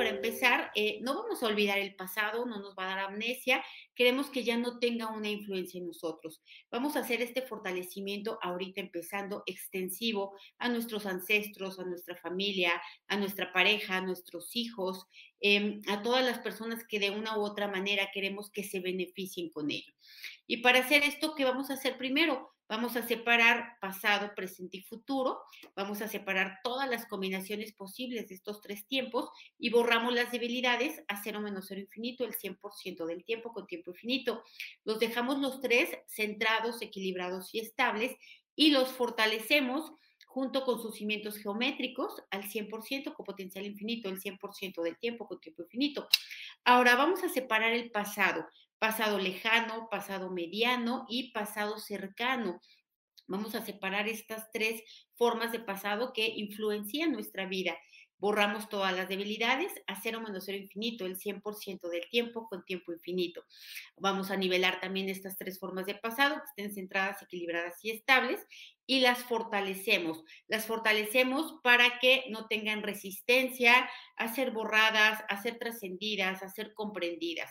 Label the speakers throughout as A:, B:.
A: Para empezar, eh, no vamos a olvidar el pasado, no nos va a dar amnesia, queremos que ya no tenga una influencia en nosotros. Vamos a hacer este fortalecimiento ahorita empezando extensivo a nuestros ancestros, a nuestra familia, a nuestra pareja, a nuestros hijos, em, a todas las personas que de una u otra manera queremos que se beneficien con ello. Y para hacer esto, ¿qué vamos a hacer primero? Vamos a separar pasado, presente y futuro. Vamos a separar todas las combinaciones posibles de estos tres tiempos y borramos las debilidades a cero menos cero infinito, el 100% del tiempo con tiempo infinito. Los dejamos los tres centrados, equilibrados y estables y los fortalecemos junto con sus cimientos geométricos al 100% con potencial infinito, el 100% del tiempo con tiempo infinito. Ahora vamos a separar el pasado pasado lejano, pasado mediano y pasado cercano. Vamos a separar estas tres formas de pasado que influencian nuestra vida. Borramos todas las debilidades a cero menos cero infinito, el 100% del tiempo con tiempo infinito. Vamos a nivelar también estas tres formas de pasado que estén centradas, equilibradas y estables y las fortalecemos. Las fortalecemos para que no tengan resistencia a ser borradas, a ser trascendidas, a ser comprendidas.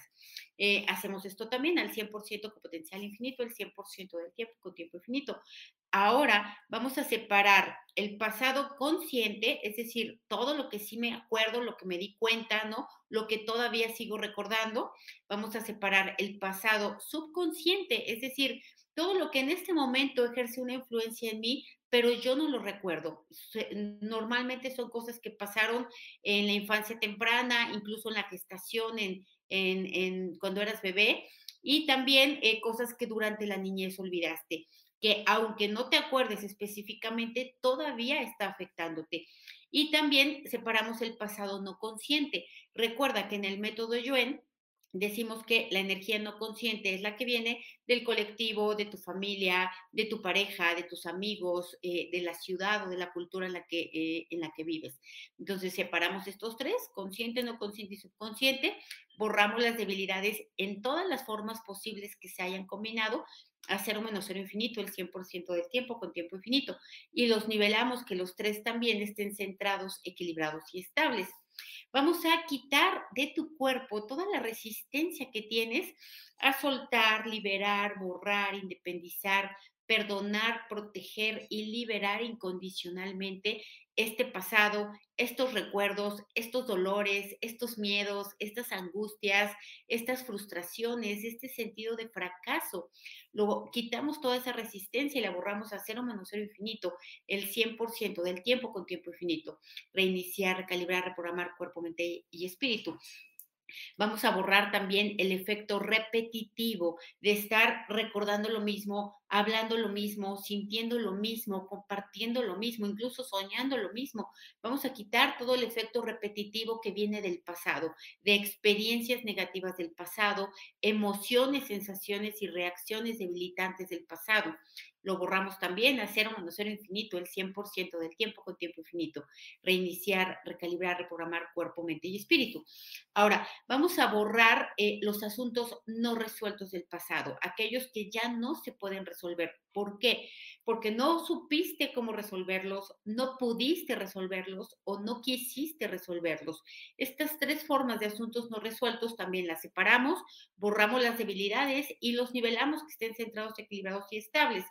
A: Eh, hacemos esto también al 100% con potencial infinito, el 100% del tiempo con tiempo infinito. Ahora vamos a separar el pasado consciente, es decir, todo lo que sí me acuerdo, lo que me di cuenta, ¿no? Lo que todavía sigo recordando. Vamos a separar el pasado subconsciente, es decir, todo lo que en este momento ejerce una influencia en mí, pero yo no lo recuerdo. Normalmente son cosas que pasaron en la infancia temprana, incluso en la gestación, en, en, cuando eras bebé, y también eh, cosas que durante la niñez olvidaste, que aunque no te acuerdes específicamente, todavía está afectándote. Y también separamos el pasado no consciente. Recuerda que en el método Yuen decimos que la energía no consciente es la que viene del colectivo, de tu familia, de tu pareja, de tus amigos, eh, de la ciudad o de la cultura en la, que, eh, en la que vives. Entonces separamos estos tres, consciente, no consciente y subconsciente, borramos las debilidades en todas las formas posibles que se hayan combinado a cero menos cero infinito, el 100% del tiempo con tiempo infinito, y los nivelamos que los tres también estén centrados, equilibrados y estables. Vamos a quitar de tu cuerpo toda la resistencia que tienes a soltar, liberar, borrar, independizar, perdonar, proteger y liberar incondicionalmente este pasado, estos recuerdos, estos dolores, estos miedos, estas angustias, estas frustraciones, este sentido de fracaso. Luego quitamos toda esa resistencia y la borramos a cero menos cero infinito, el 100% del tiempo con tiempo infinito. Reiniciar, recalibrar, reprogramar cuerpo, mente y espíritu. Vamos a borrar también el efecto repetitivo de estar recordando lo mismo, hablando lo mismo, sintiendo lo mismo, compartiendo lo mismo, incluso soñando lo mismo. Vamos a quitar todo el efecto repetitivo que viene del pasado, de experiencias negativas del pasado, emociones, sensaciones y reacciones debilitantes del pasado lo borramos también a cero menos cero infinito, el 100% del tiempo con tiempo infinito. Reiniciar, recalibrar, reprogramar cuerpo, mente y espíritu. Ahora, vamos a borrar eh, los asuntos no resueltos del pasado, aquellos que ya no se pueden resolver. ¿Por qué? Porque no supiste cómo resolverlos, no pudiste resolverlos o no quisiste resolverlos. Estas tres formas de asuntos no resueltos también las separamos, borramos las debilidades y los nivelamos que estén centrados, equilibrados y estables.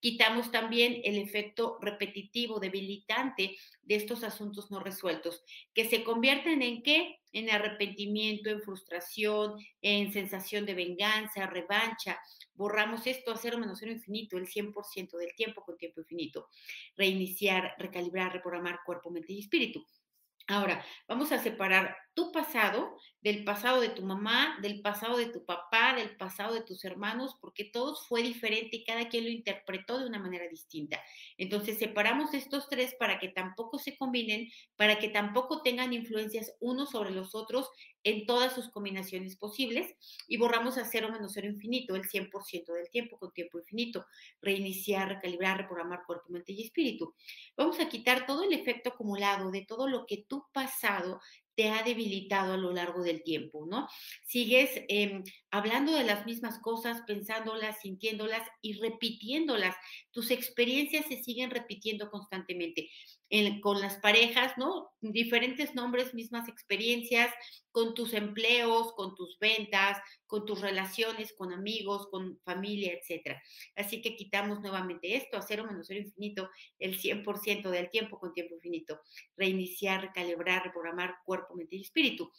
A: Quitamos también el efecto repetitivo, debilitante de estos asuntos no resueltos, que se convierten en qué? En arrepentimiento, en frustración, en sensación de venganza, revancha. Borramos esto a cero menos cero infinito, el 100% del tiempo con tiempo infinito. Reiniciar, recalibrar, reprogramar cuerpo, mente y espíritu. Ahora, vamos a separar tu pasado, del pasado de tu mamá, del pasado de tu papá, del pasado de tus hermanos, porque todos fue diferente y cada quien lo interpretó de una manera distinta. Entonces separamos estos tres para que tampoco se combinen, para que tampoco tengan influencias unos sobre los otros en todas sus combinaciones posibles y borramos a cero menos cero infinito el 100% del tiempo con tiempo infinito. Reiniciar, recalibrar, reprogramar cuerpo, mente y espíritu. Vamos a quitar todo el efecto acumulado de todo lo que tu pasado te ha debilitado a lo largo del tiempo, ¿no? Sigues eh, hablando de las mismas cosas, pensándolas, sintiéndolas y repitiéndolas. Tus experiencias se siguen repitiendo constantemente. Con las parejas, ¿no? Diferentes nombres, mismas experiencias, con tus empleos, con tus ventas, con tus relaciones, con amigos, con familia, etc. Así que quitamos nuevamente esto, a cero menos cero infinito, el 100% del tiempo con tiempo infinito. Reiniciar, recalibrar, reprogramar cuerpo, mente y espíritu.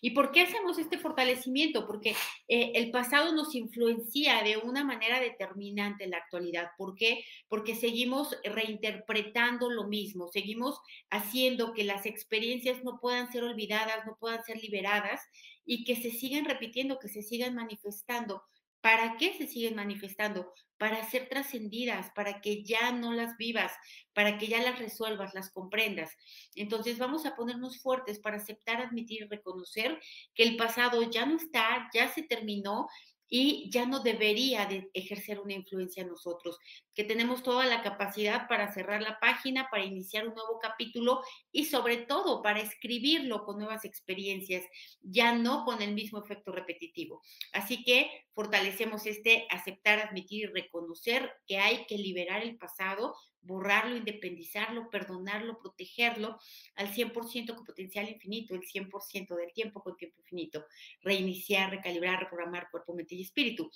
A: ¿Y por qué hacemos este fortalecimiento? Porque eh, el pasado nos influencia de una manera determinante en la actualidad. ¿Por qué? Porque seguimos reinterpretando lo mismo, seguimos haciendo que las experiencias no puedan ser olvidadas, no puedan ser liberadas y que se sigan repitiendo, que se sigan manifestando. ¿Para qué se siguen manifestando? Para ser trascendidas, para que ya no las vivas, para que ya las resuelvas, las comprendas. Entonces vamos a ponernos fuertes para aceptar, admitir y reconocer que el pasado ya no está, ya se terminó y ya no debería de ejercer una influencia en nosotros, que tenemos toda la capacidad para cerrar la página, para iniciar un nuevo capítulo y sobre todo para escribirlo con nuevas experiencias, ya no con el mismo efecto repetitivo. Así que fortalecemos este aceptar, admitir y reconocer que hay que liberar el pasado, borrarlo, independizarlo, perdonarlo, protegerlo al 100% con potencial infinito, el 100% del tiempo con tiempo infinito, reiniciar, recalibrar, reprogramar cuerpo, mente y espíritu.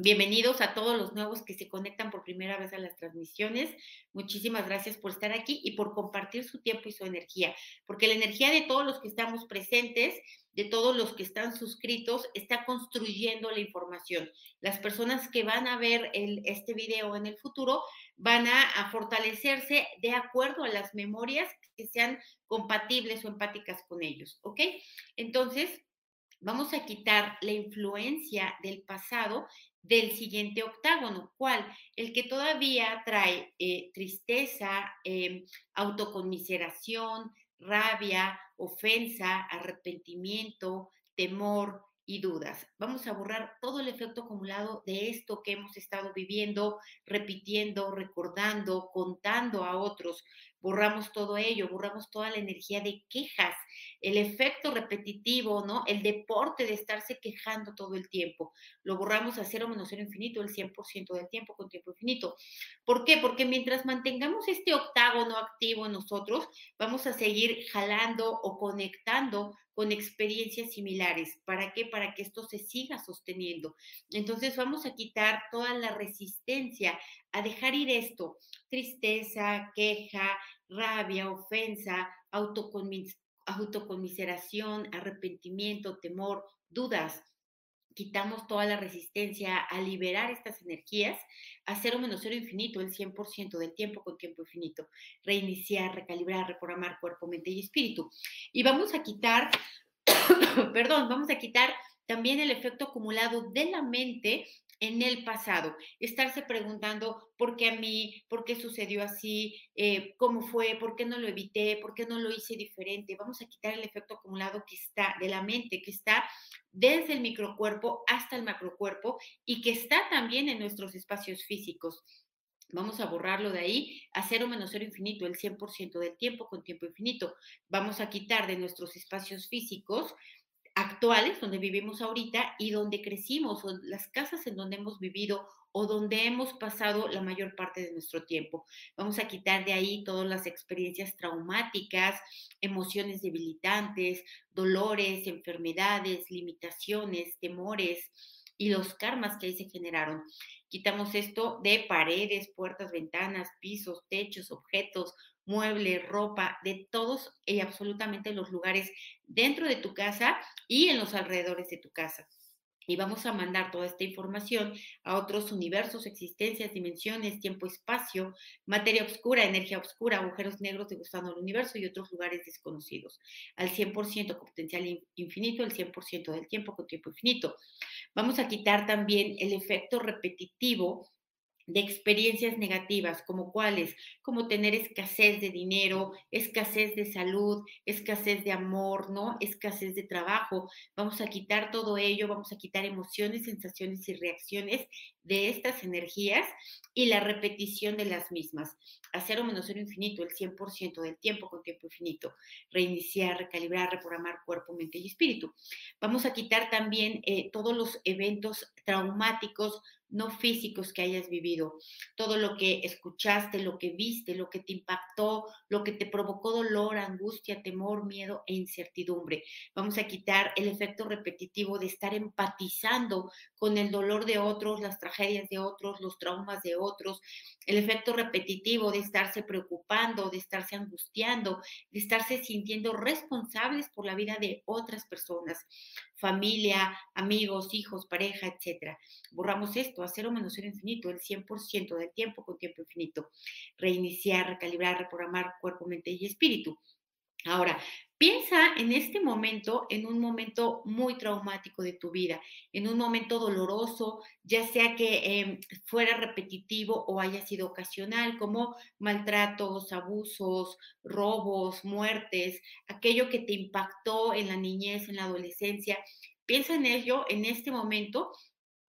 A: Bienvenidos a todos los nuevos que se conectan por primera vez a las transmisiones. Muchísimas gracias por estar aquí y por compartir su tiempo y su energía, porque la energía de todos los que estamos presentes, de todos los que están suscritos, está construyendo la información. Las personas que van a ver este video en el futuro van a fortalecerse de acuerdo a las memorias que sean compatibles o empáticas con ellos, ¿ok? Entonces, vamos a quitar la influencia del pasado del siguiente octágono. ¿Cuál? El que todavía trae eh, tristeza, eh, autoconmiseración, rabia, ofensa, arrepentimiento, temor y dudas. Vamos a borrar todo el efecto acumulado de esto que hemos estado viviendo, repitiendo, recordando, contando a otros, borramos todo ello, borramos toda la energía de quejas, el efecto repetitivo, ¿no? El deporte de estarse quejando todo el tiempo. Lo borramos a cero menos cero infinito el 100% del tiempo con tiempo infinito. ¿Por qué? Porque mientras mantengamos este octágono activo en nosotros, vamos a seguir jalando o conectando con experiencias similares. ¿Para qué? Para que esto se siga sosteniendo. Entonces vamos a quitar toda la resistencia a dejar ir esto, tristeza, queja, rabia, ofensa, autoconmiseración, arrepentimiento, temor, dudas. Quitamos toda la resistencia a liberar estas energías a cero menos cero infinito, el 100% del tiempo con tiempo infinito. Reiniciar, recalibrar, reprogramar cuerpo, mente y espíritu. Y vamos a quitar, perdón, vamos a quitar también el efecto acumulado de la mente en el pasado, estarse preguntando por qué a mí, por qué sucedió así, eh, cómo fue, por qué no lo evité, por qué no lo hice diferente. Vamos a quitar el efecto acumulado que está de la mente, que está desde el microcuerpo hasta el macrocuerpo y que está también en nuestros espacios físicos. Vamos a borrarlo de ahí a cero menos cero infinito, el 100% del tiempo con tiempo infinito. Vamos a quitar de nuestros espacios físicos actuales, donde vivimos ahorita y donde crecimos, las casas en donde hemos vivido o donde hemos pasado la mayor parte de nuestro tiempo. Vamos a quitar de ahí todas las experiencias traumáticas, emociones debilitantes, dolores, enfermedades, limitaciones, temores y los karmas que ahí se generaron. Quitamos esto de paredes, puertas, ventanas, pisos, techos, objetos, muebles, ropa, de todos y absolutamente los lugares dentro de tu casa y en los alrededores de tu casa. y vamos a mandar toda esta información a otros universos, existencias, dimensiones, tiempo, espacio, materia oscura, energía oscura, agujeros negros de gusano del universo y otros lugares desconocidos. Al 100% con potencial infinito, el 100% del tiempo con tiempo infinito. Vamos a quitar también el efecto repetitivo de experiencias negativas, como cuáles, como tener escasez de dinero, escasez de salud, escasez de amor, ¿no? Escasez de trabajo. Vamos a quitar todo ello, vamos a quitar emociones, sensaciones y reacciones de estas energías y la repetición de las mismas. A cero menos cero infinito, el 100% del tiempo con tiempo infinito. Reiniciar, recalibrar, reprogramar cuerpo, mente y espíritu. Vamos a quitar también eh, todos los eventos traumáticos no físicos que hayas vivido, todo lo que escuchaste, lo que viste, lo que te impactó, lo que te provocó dolor, angustia, temor, miedo e incertidumbre. Vamos a quitar el efecto repetitivo de estar empatizando con el dolor de otros, las tragedias de otros, los traumas de otros, el efecto repetitivo de estarse preocupando, de estarse angustiando, de estarse sintiendo responsables por la vida de otras personas, familia, amigos, hijos, pareja, etcétera. Borramos esto a cero menos cero infinito, el 100% del tiempo con tiempo infinito. Reiniciar, recalibrar, reprogramar cuerpo, mente y espíritu. Ahora, piensa en este momento, en un momento muy traumático de tu vida, en un momento doloroso, ya sea que em, fuera repetitivo o haya sido ocasional, como maltratos, abusos, robos, muertes, aquello que te impactó en la niñez, en la adolescencia. Piensa en ello en este momento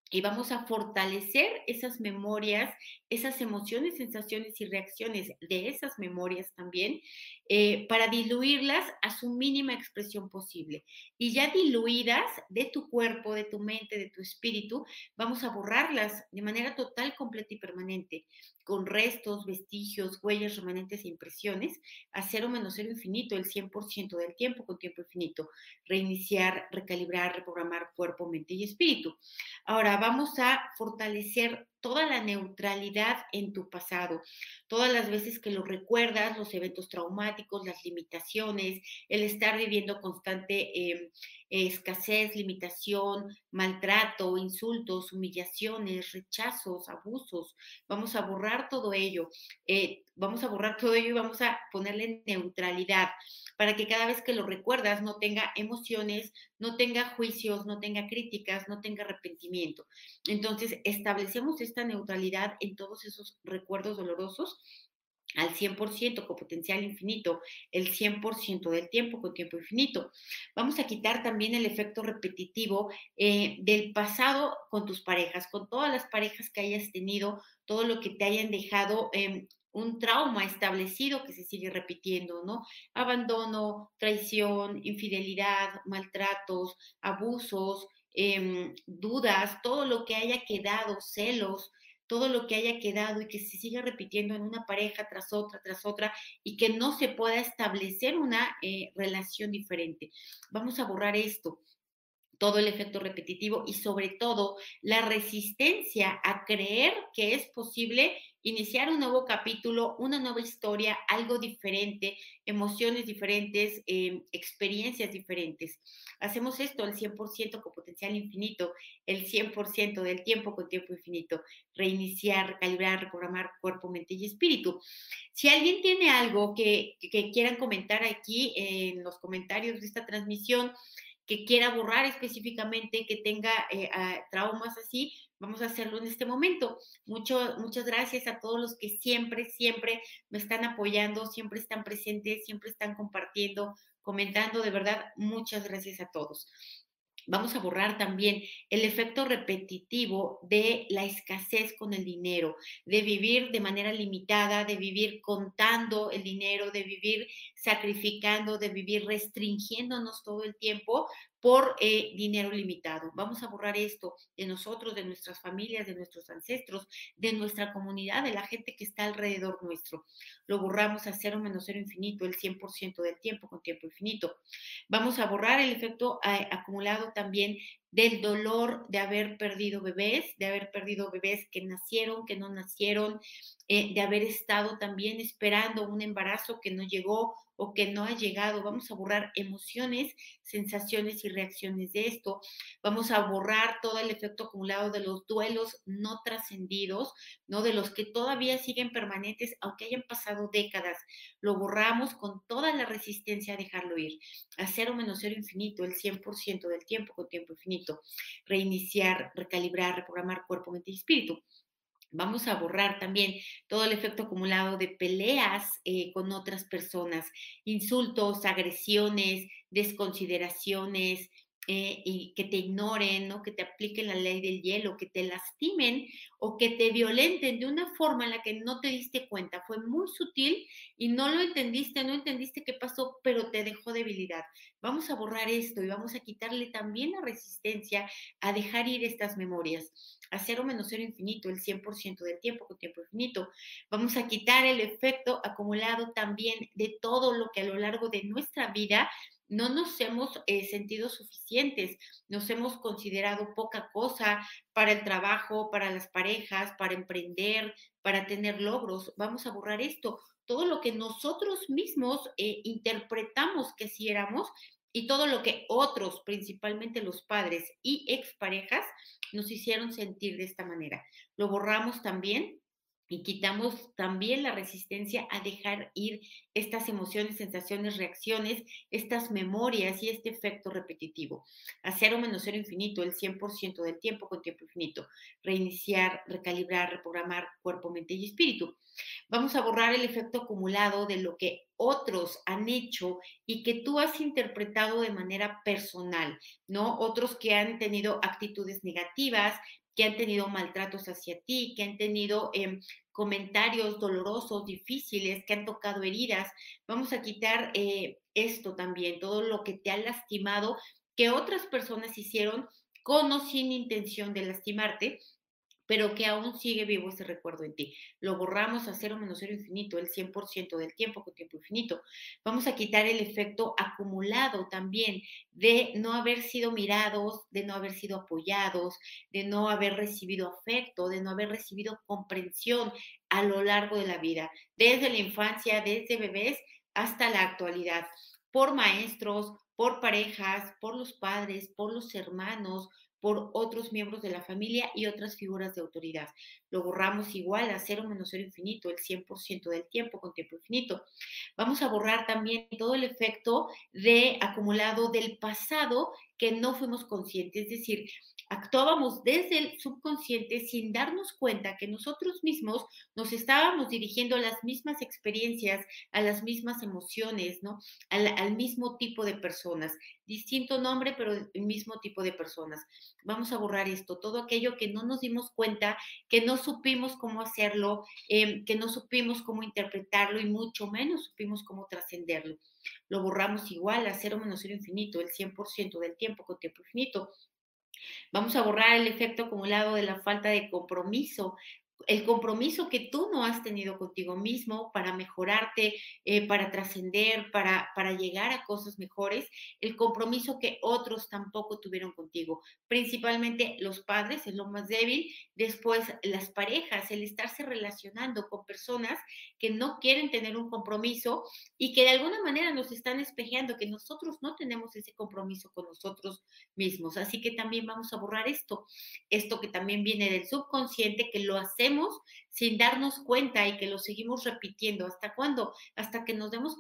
A: y vamos a fortalecer esas memorias, esas emociones, sensaciones y reacciones de esas memorias también, eh, para diluirlas a su mínima expresión posible. Y ya diluidas de tu cuerpo, de tu mente, de tu espíritu, vamos a borrarlas de manera total, completa y permanente, con restos, vestigios, huellas, remanentes e impresiones, a cero menos cero infinito, el 100% del tiempo con tiempo infinito. Reiniciar, recalibrar, reprogramar cuerpo, mente y espíritu. Ahora vamos a fortalecer toda la neutralidad en tu pasado, todas las veces que lo recuerdas, los eventos traumáticos, las limitaciones, el estar viviendo constante em, escasez, limitación, maltrato, insultos, humillaciones, rechazos, abusos. Vamos a borrar todo ello. Eh, vamos a borrar todo ello y vamos a ponerle neutralidad para que cada vez que lo recuerdas no tenga emociones, no tenga juicios, no tenga críticas, no tenga arrepentimiento. Entonces, establecemos esta neutralidad en todos esos recuerdos dolorosos al 100% con potencial infinito, el 100% del tiempo con tiempo infinito. Vamos a quitar también el efecto repetitivo eh, del pasado con tus parejas, con todas las parejas que hayas tenido, todo lo que te hayan dejado eh, un trauma establecido que se sigue repitiendo, ¿no? Abandono, traición, infidelidad, maltratos, abusos, em, dudas, todo lo que haya quedado, celos, todo lo que haya quedado y que se siga repitiendo en una pareja tras otra, tras otra, y que no se pueda establecer una eh, relación diferente. Vamos a borrar esto todo el efecto repetitivo y sobre todo la resistencia a creer que es posible iniciar un nuevo capítulo, una nueva historia, algo diferente, emociones diferentes, em, experiencias diferentes. Hacemos esto al 100% con potencial infinito, el 100% del tiempo con tiempo infinito. Reiniciar, recalibrar, reprogramar cuerpo, mente y espíritu. Si alguien tiene algo que, que quieran comentar aquí en los comentarios de esta transmisión, que quiera borrar específicamente, que tenga eh, traumas así, vamos a hacerlo en este momento. Mucho, muchas gracias a todos los que siempre, siempre me están apoyando, siempre están presentes, siempre están compartiendo, comentando. De verdad, muchas gracias a todos. Vamos a borrar también el efecto repetitivo de la escasez con el dinero, de vivir de manera limitada, de vivir contando el dinero, de vivir sacrificando, de vivir restringiéndonos todo el tiempo por eh, dinero limitado. Vamos a borrar esto de nosotros, de nuestras familias, de nuestros ancestros, de nuestra comunidad, de la gente que está alrededor nuestro. Lo borramos a cero menos cero infinito, el 100% del tiempo con tiempo infinito. Vamos a borrar el efecto eh, acumulado también del dolor de haber perdido bebés, de haber perdido bebés que nacieron, que no nacieron, eh, de haber estado también esperando un embarazo que no llegó o que no ha llegado. Vamos a borrar emociones, sensaciones y reacciones de esto. Vamos a borrar todo el efecto acumulado de los duelos no trascendidos, ¿no? De los que todavía siguen permanentes, aunque hayan pasado décadas. Lo borramos con toda la resistencia a dejarlo ir. A cero menos cero infinito, el 100% del tiempo con tiempo infinito. Reiniciar, recalibrar, reprogramar cuerpo, mente y espíritu. Vamos a borrar también todo el efecto acumulado de peleas eh, con otras personas, insultos, agresiones, desconsideraciones, eh, y que te ignoren, ¿no? que te apliquen la ley del hielo, que te lastimen o que te violenten de una forma en la que no te diste cuenta. Fue muy sutil y no lo entendiste, no entendiste qué pasó, pero te dejó debilidad. Vamos a borrar esto y vamos a quitarle también la resistencia a dejar ir estas memorias. A cero menos cero infinito, el 100% del tiempo con tiempo infinito. Vamos a quitar el efecto acumulado también de todo lo que a lo largo de nuestra vida no nos hemos eh, sentido suficientes, nos hemos considerado poca cosa para el trabajo, para las parejas, para emprender, para tener logros. Vamos a borrar esto. Todo lo que nosotros mismos eh, interpretamos que si éramos y todo lo que otros, principalmente los padres y exparejas, nos hicieron sentir de esta manera. Lo borramos también y quitamos también la resistencia a dejar ir estas emociones, sensaciones, reacciones, estas memorias y este efecto repetitivo. A cero menos cero infinito, el 100% del tiempo con tiempo infinito. Reiniciar, recalibrar, reprogramar cuerpo, mente y espíritu. Vamos a borrar el efecto acumulado de lo que otros han hecho y que tú has interpretado de manera personal, ¿no? Otros que han tenido actitudes negativas, que han tenido maltratos hacia ti, que han tenido em, comentarios dolorosos, difíciles, que han tocado heridas. Vamos a quitar eh, esto también, todo lo que te ha lastimado, que otras personas hicieron con o sin intención de lastimarte pero que aún sigue vivo ese recuerdo en ti. Lo borramos a cero menos cero infinito, el 100% del tiempo con tiempo infinito. Vamos a quitar el efecto acumulado también de no haber sido mirados, de no haber sido apoyados, de no haber recibido afecto, de no haber recibido comprensión a lo largo de la vida, desde la infancia, desde bebés hasta la actualidad, por maestros, por parejas, por los padres, por los hermanos, por otros miembros de la familia y otras figuras de autoridad. Lo borramos igual a cero menos cero infinito, el 100% del tiempo con tiempo infinito. Vamos a borrar también todo el efecto de acumulado del pasado que no fuimos conscientes, es decir, actuábamos desde el subconsciente sin darnos cuenta que nosotros mismos nos estábamos dirigiendo a las mismas experiencias, a las mismas emociones, ¿no? Al, al, mismo tipo de personas. Distinto nombre, pero el mismo tipo de personas. Vamos a borrar esto, todo aquello que no nos dimos cuenta, que no supimos cómo hacerlo, eh, que no supimos cómo interpretarlo y mucho menos supimos cómo trascenderlo. Lo borramos igual a cero menos cero infinito, el 100% del tiempo con tiempo infinito. Vamos a borrar el efecto acumulado de la falta de compromiso el compromiso que tú no has tenido contigo mismo para mejorarte, eh, para trascender, para, para llegar a cosas mejores, el compromiso que otros tampoco tuvieron contigo, principalmente los padres, es lo más débil, después las parejas, el estarse relacionando con personas que no quieren tener un compromiso y que de alguna manera nos están espejeando que nosotros no tenemos ese compromiso con nosotros mismos. Así que también vamos a borrar esto, esto que también viene del subconsciente, que lo hacemos sin darnos cuenta y que lo seguimos repitiendo. ¿Hasta cuándo? Hasta que nos, demos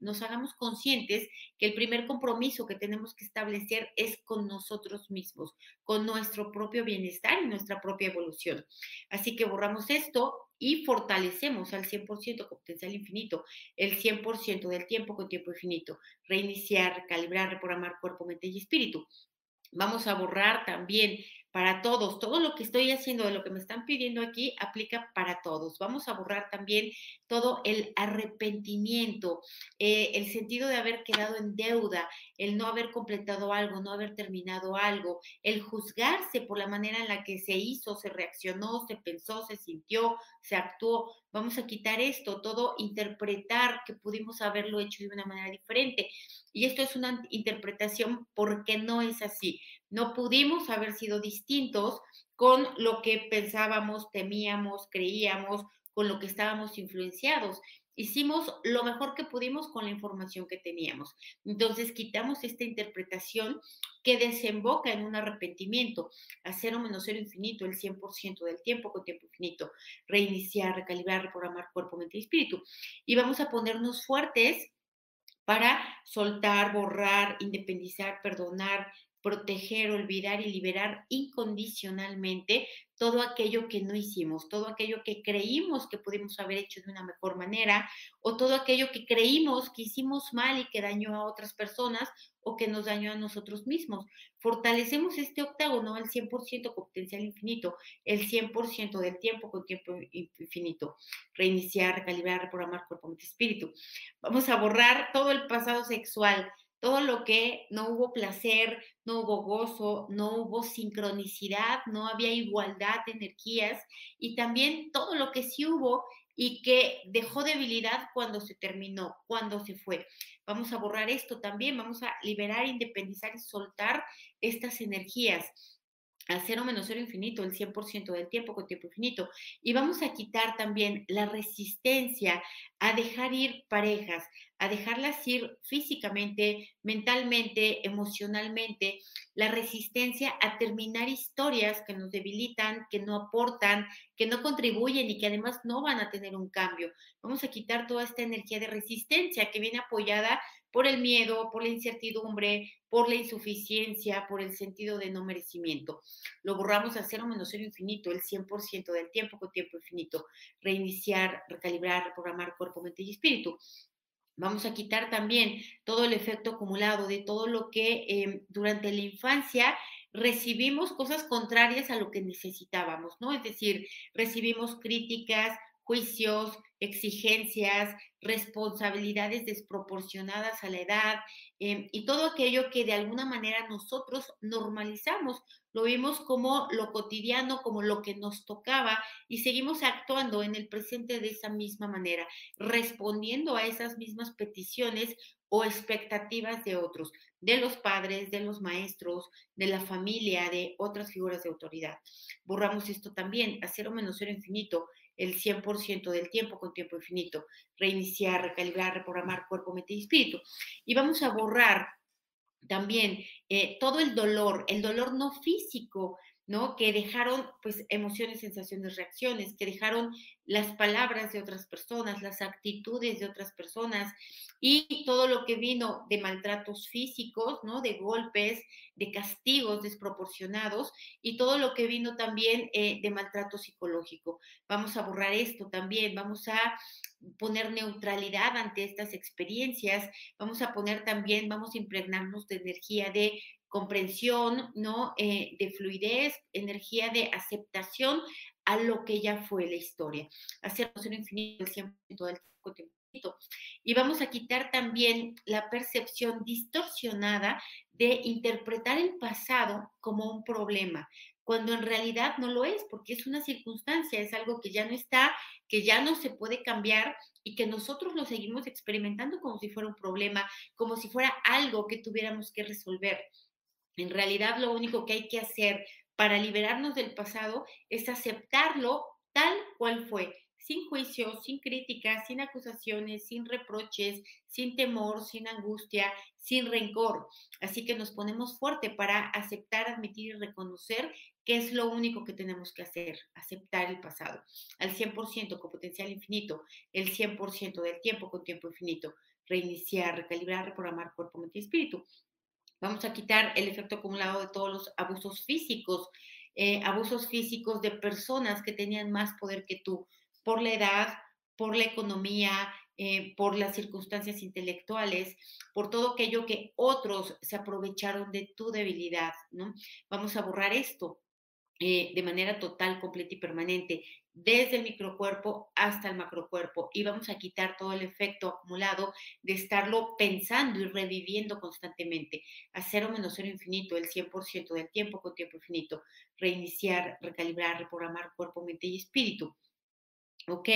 A: nos hagamos conscientes que el primer compromiso que tenemos que establecer es con nosotros mismos, con nuestro propio bienestar y nuestra propia evolución. Así que borramos esto y fortalecemos al 100% con potencial infinito, el 100% del tiempo con tiempo infinito, reiniciar, calibrar, reprogramar cuerpo, mente y espíritu. Vamos a borrar también para todos. Todo lo que estoy haciendo, de lo que me están pidiendo aquí, aplica para todos. Vamos a borrar también todo el arrepentimiento, eh, el sentido de haber quedado en deuda, el no haber completado algo, no haber terminado algo, el juzgarse por la manera en la que se hizo, se reaccionó, se pensó, se sintió, se actuó. Vamos a quitar esto, todo interpretar que pudimos haberlo hecho de una manera diferente. Y esto es una interpretación porque no es así No pudimos haber sido distintos con lo que pensábamos, temíamos, creíamos, con lo que estábamos influenciados hicimos lo mejor que pudimos con la información que teníamos. Entonces quitamos esta interpretación que desemboca en un arrepentimiento, a cero menos cero infinito, el 100% del tiempo con tiempo infinito, reiniciar, recalibrar, reprogramar cuerpo, mente y espíritu. Y vamos a ponernos fuertes para soltar, borrar, independizar, perdonar, proteger, olvidar y liberar incondicionalmente todo aquello que no hicimos, todo aquello que creímos que pudimos haber hecho de una mejor manera o todo aquello que creímos que hicimos mal y que dañó a otras personas o que nos dañó a nosotros mismos. Fortalecemos este octágono al 100% con potencial infinito, el 100% del tiempo con tiempo infinito. Reiniciar, recalibrar, reprogramar cuerpo, mente, espíritu. Vamos a borrar todo el pasado sexual, todo lo que no hubo placer, no hubo gozo, no hubo sincronicidad, no había igualdad de energías y también todo lo que sí hubo y que dejó debilidad cuando se terminó, cuando se fue. Vamos a borrar esto también, vamos a liberar, independizar y soltar estas energías al cero menos cero infinito, el 100% del tiempo con tiempo infinito. Y vamos a quitar también la resistencia a dejar ir parejas, a dejarlas ir físicamente, mentalmente, emocionalmente, la resistencia a terminar historias que nos debilitan, que no aportan, que no contribuyen y que además no van a tener un cambio. Vamos a quitar toda esta energía de resistencia que viene apoyada por el miedo, por la incertidumbre, por la insuficiencia, por el sentido de no merecimiento. Lo borramos a cero menos cero infinito, el 100% del tiempo con tiempo infinito. Reiniciar, recalibrar, reprogramar cuerpo, mente y espíritu. Vamos a quitar también todo el efecto acumulado de todo lo que em, durante la infancia recibimos cosas contrarias a lo que necesitábamos, ¿no? Es decir, recibimos críticas, juicios, exigencias, responsabilidades desproporcionadas a la edad em, y todo aquello que de alguna manera nosotros normalizamos, lo vimos como lo cotidiano, como lo que nos tocaba y seguimos actuando en el presente de esa misma manera, respondiendo a esas mismas peticiones o expectativas de otros, de los padres, de los maestros, de la familia, de otras figuras de autoridad. Borramos esto también a cero menos cero infinito el 100% del tiempo con tiempo infinito, reiniciar, recalibrar, reprogramar cuerpo, mente y espíritu. Y vamos a borrar también eh, todo el dolor, el dolor no físico, ¿no? Que dejaron, pues, emociones, sensaciones, reacciones, que dejaron las palabras de otras personas, las actitudes de otras personas y todo lo que vino de maltratos físicos, ¿no? De golpes, de castigos desproporcionados y todo lo que vino también eh, de maltrato psicológico. Vamos a borrar esto también, vamos a poner neutralidad ante estas experiencias, vamos a poner también, vamos a impregnarnos de energía de comprensión, ¿no? Eh, de fluidez, energía de aceptación a lo que ya fue la historia. Hacernos un infinito, el 100% del tiempo. Y vamos a quitar también la percepción distorsionada de interpretar el pasado como un problema, cuando en realidad no lo es, porque es una circunstancia, es algo que ya no está, que ya no se puede cambiar y que nosotros lo seguimos experimentando como si fuera un problema, como si fuera algo que tuviéramos que resolver. En realidad lo único que hay que hacer para liberarnos del pasado es aceptarlo tal cual fue, sin juicio, sin críticas, sin acusaciones, sin reproches, sin temor, sin angustia, sin rencor. Así que nos ponemos fuerte para aceptar, admitir y reconocer que es lo único que tenemos que hacer, aceptar el pasado al 100% con potencial infinito, el 100% del tiempo con tiempo infinito, reiniciar, recalibrar, reprogramar cuerpo, mente y espíritu. Vamos a quitar el efecto acumulado de todos los abusos físicos, eh, abusos físicos de personas que tenían más poder que tú, por la edad, por la economía, eh, por las circunstancias intelectuales, por todo aquello que otros se aprovecharon de tu debilidad, ¿no? Vamos a borrar esto eh, de manera total, completa y permanente desde el microcuerpo hasta el macrocuerpo y vamos a quitar todo el efecto acumulado de estarlo pensando y reviviendo constantemente a cero menos cero infinito, el 100% del tiempo con tiempo infinito, reiniciar, recalibrar, reprogramar cuerpo, mente y espíritu. Ok,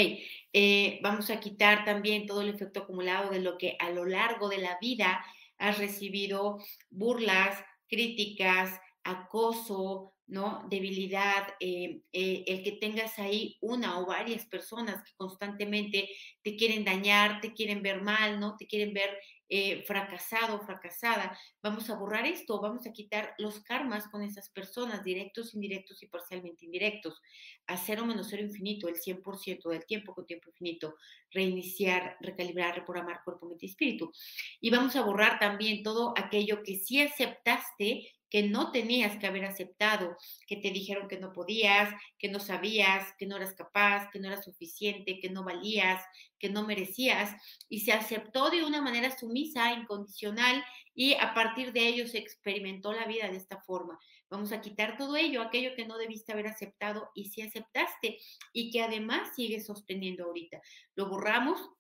A: eh, vamos a quitar también todo el efecto acumulado de lo que a lo largo de la vida has recibido burlas, críticas, acoso, ¿no? Debilidad, eh, eh, el que tengas ahí una o varias personas que constantemente te quieren dañar, te quieren ver mal, ¿no? Te quieren ver eh, fracasado, fracasada. Vamos a borrar esto, vamos a quitar los karmas con esas personas, directos, indirectos y parcialmente indirectos. A cero menos cero infinito, el 100% del tiempo con tiempo infinito. Reiniciar, recalibrar, reprogramar cuerpo, mente y espíritu. Y vamos a borrar también todo aquello que sí aceptaste que no tenías que haber aceptado, que te dijeron que no podías, que no sabías, que no eras capaz, que no eras suficiente, que no valías, que no merecías, y se aceptó de una manera sumisa, incondicional, y a partir de ello se experimentó la vida de esta forma. Vamos a quitar todo ello, aquello que no debiste haber aceptado y si aceptaste y que además sigues sosteniendo ahorita. Lo borramos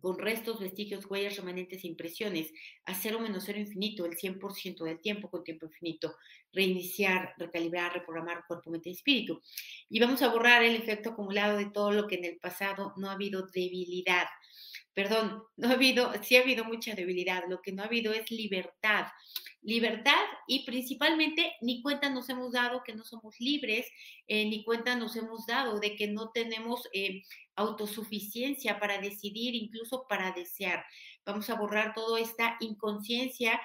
A: con restos, vestigios, huellas, remanentes e impresiones, a cero menos cero infinito, el 100% del tiempo con tiempo infinito, reiniciar, recalibrar, reprogramar cuerpo, mente y espíritu. Y vamos a borrar el efecto acumulado de todo lo que en el pasado no ha habido debilidad. Perdón, no ha habido, sí ha habido mucha debilidad, lo que no ha habido es libertad libertad y principalmente ni cuenta nos hemos dado que no somos libres, eh, ni cuenta nos hemos dado de que no tenemos eh, autosuficiencia para decidir, incluso para desear. Vamos a borrar toda esta inconsciencia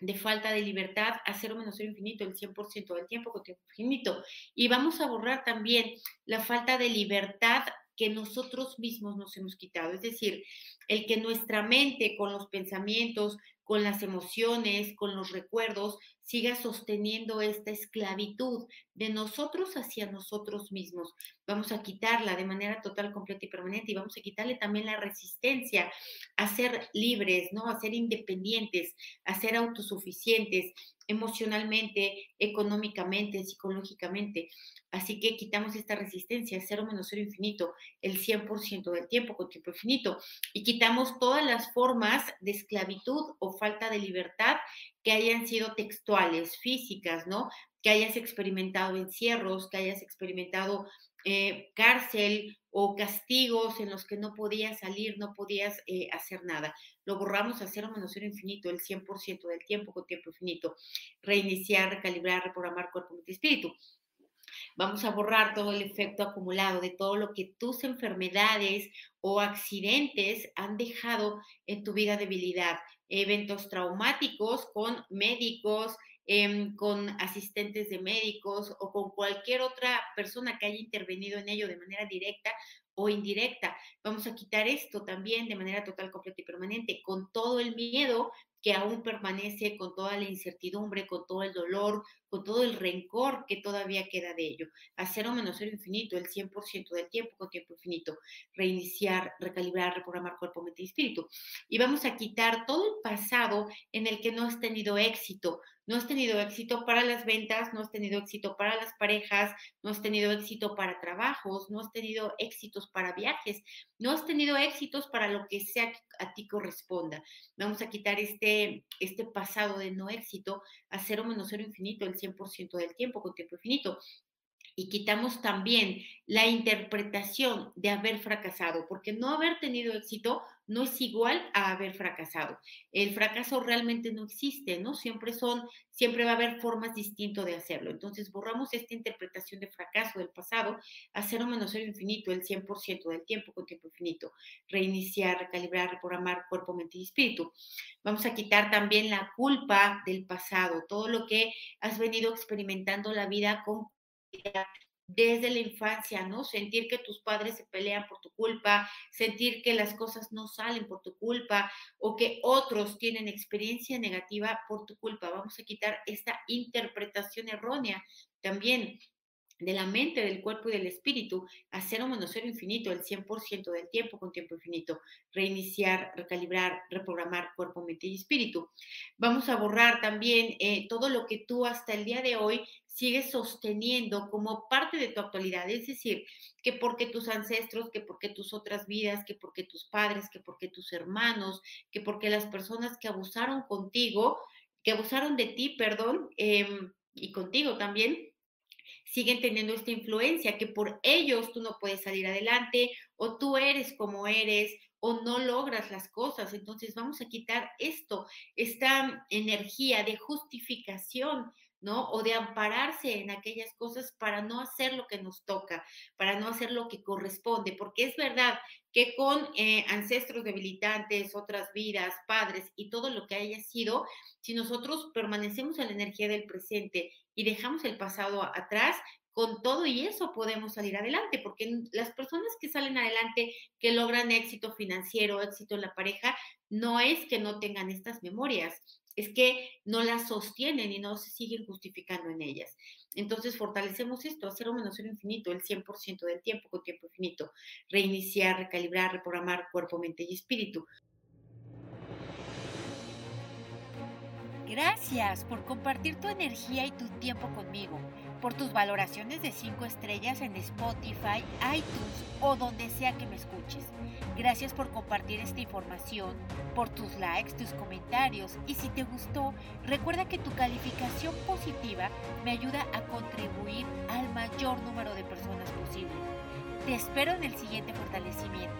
A: de falta de libertad a cero menos cero infinito, el 100% del tiempo con tiempo infinito. Y vamos a borrar también la falta de libertad que nosotros mismos nos hemos quitado. Es decir, el que nuestra mente con los pensamientos, con las emociones, con los recuerdos, siga sosteniendo esta esclavitud de nosotros hacia nosotros mismos. Vamos a quitarla de manera total, completa y permanente y vamos a quitarle también la resistencia a ser libres, ¿no? A ser independientes, a ser autosuficientes emocionalmente, económicamente, psicológicamente. Así que quitamos esta resistencia, cero menos cero infinito, el 100% del tiempo con tiempo infinito. Y quitamos todas las formas de esclavitud o falta de libertad que hayan sido textuales, físicas, ¿no? Que hayas experimentado encierros, que hayas experimentado eh, cárcel o castigos en los que no podías salir, no podías eh, hacer nada. Lo borramos a cero menos cero infinito, el 100% del tiempo con tiempo infinito. Reiniciar, recalibrar, reprogramar cuerpo, mente y espíritu. Vamos a borrar todo el efecto acumulado de todo lo que tus enfermedades o accidentes han dejado en tu vida debilidad. Eventos traumáticos con médicos, em, con asistentes de médicos o con cualquier otra persona que haya intervenido en ello de manera directa o indirecta. Vamos a quitar esto también de manera total, completa y permanente, con todo el miedo que aún permanece con toda la incertidumbre, con todo el dolor, con todo el rencor que todavía queda de ello. Hacer o menos cero infinito, el 100% del tiempo con tiempo infinito. Reiniciar, recalibrar, reprogramar cuerpo, mente y espíritu. Y vamos a quitar todo el pasado en el que no has tenido éxito, no has tenido éxito para las ventas, no has tenido éxito para las parejas, no has tenido éxito para trabajos, no has tenido éxitos para viajes, no has tenido éxitos para lo que sea que a ti corresponda. Vamos a quitar este, este pasado de no éxito a cero menos cero infinito, el 100% del tiempo con tiempo infinito. Y quitamos también la interpretación de haber fracasado, porque no haber tenido éxito no es igual a haber fracasado. El fracaso realmente no existe, ¿no? Siempre son, siempre va a haber formas distintas de hacerlo. Entonces borramos esta interpretación de fracaso del pasado a cero menos cero infinito, el 100% del tiempo con tiempo infinito. Reiniciar, recalibrar, reprogramar cuerpo, mente y espíritu. Vamos a quitar también la culpa del pasado, todo lo que has venido experimentando la vida con desde la infancia, ¿no? Sentir que tus padres se pelean por tu culpa, sentir que las cosas no salen por tu culpa o que otros tienen experiencia negativa por tu culpa. Vamos a quitar esta interpretación errónea también de la mente, del cuerpo y del espíritu a cero menos cero infinito, el 100% del tiempo con tiempo infinito. Reiniciar, recalibrar, reprogramar cuerpo, mente y espíritu. Vamos a borrar también eh, todo lo que tú hasta el día de hoy sigues sosteniendo como parte de tu actualidad. Es decir, que porque tus ancestros, que porque tus otras vidas, que porque tus padres, que porque tus hermanos, que porque las personas que abusaron contigo, que abusaron de ti, perdón, em, y contigo también, siguen teniendo esta influencia, que por ellos tú no puedes salir adelante o tú eres como eres o no logras las cosas. Entonces vamos a quitar esto, esta energía de justificación ¿no? O de ampararse en aquellas cosas para no hacer lo que nos toca, para no hacer lo que corresponde, porque es verdad que con eh, ancestros debilitantes, otras vidas, padres y todo lo que haya sido, si nosotros permanecemos en la energía del presente y dejamos el pasado atrás, con todo y eso podemos salir adelante, porque las personas que salen adelante, que logran éxito financiero, éxito en la pareja, no es que no tengan estas memorias, es que no las sostienen y no se siguen justificando en ellas. Entonces fortalecemos esto, hacer un menos infinito el 100% del tiempo con tiempo infinito, reiniciar, recalibrar, reprogramar cuerpo, mente y espíritu.
B: Gracias por compartir tu energía y tu tiempo conmigo, por tus valoraciones de 5 estrellas en Spotify, iTunes o donde sea que me escuches. Gracias por compartir esta información, por tus likes, tus comentarios y si te gustó, recuerda que tu calificación positiva me ayuda a contribuir al mayor número de personas posible. Te espero en el siguiente fortalecimiento.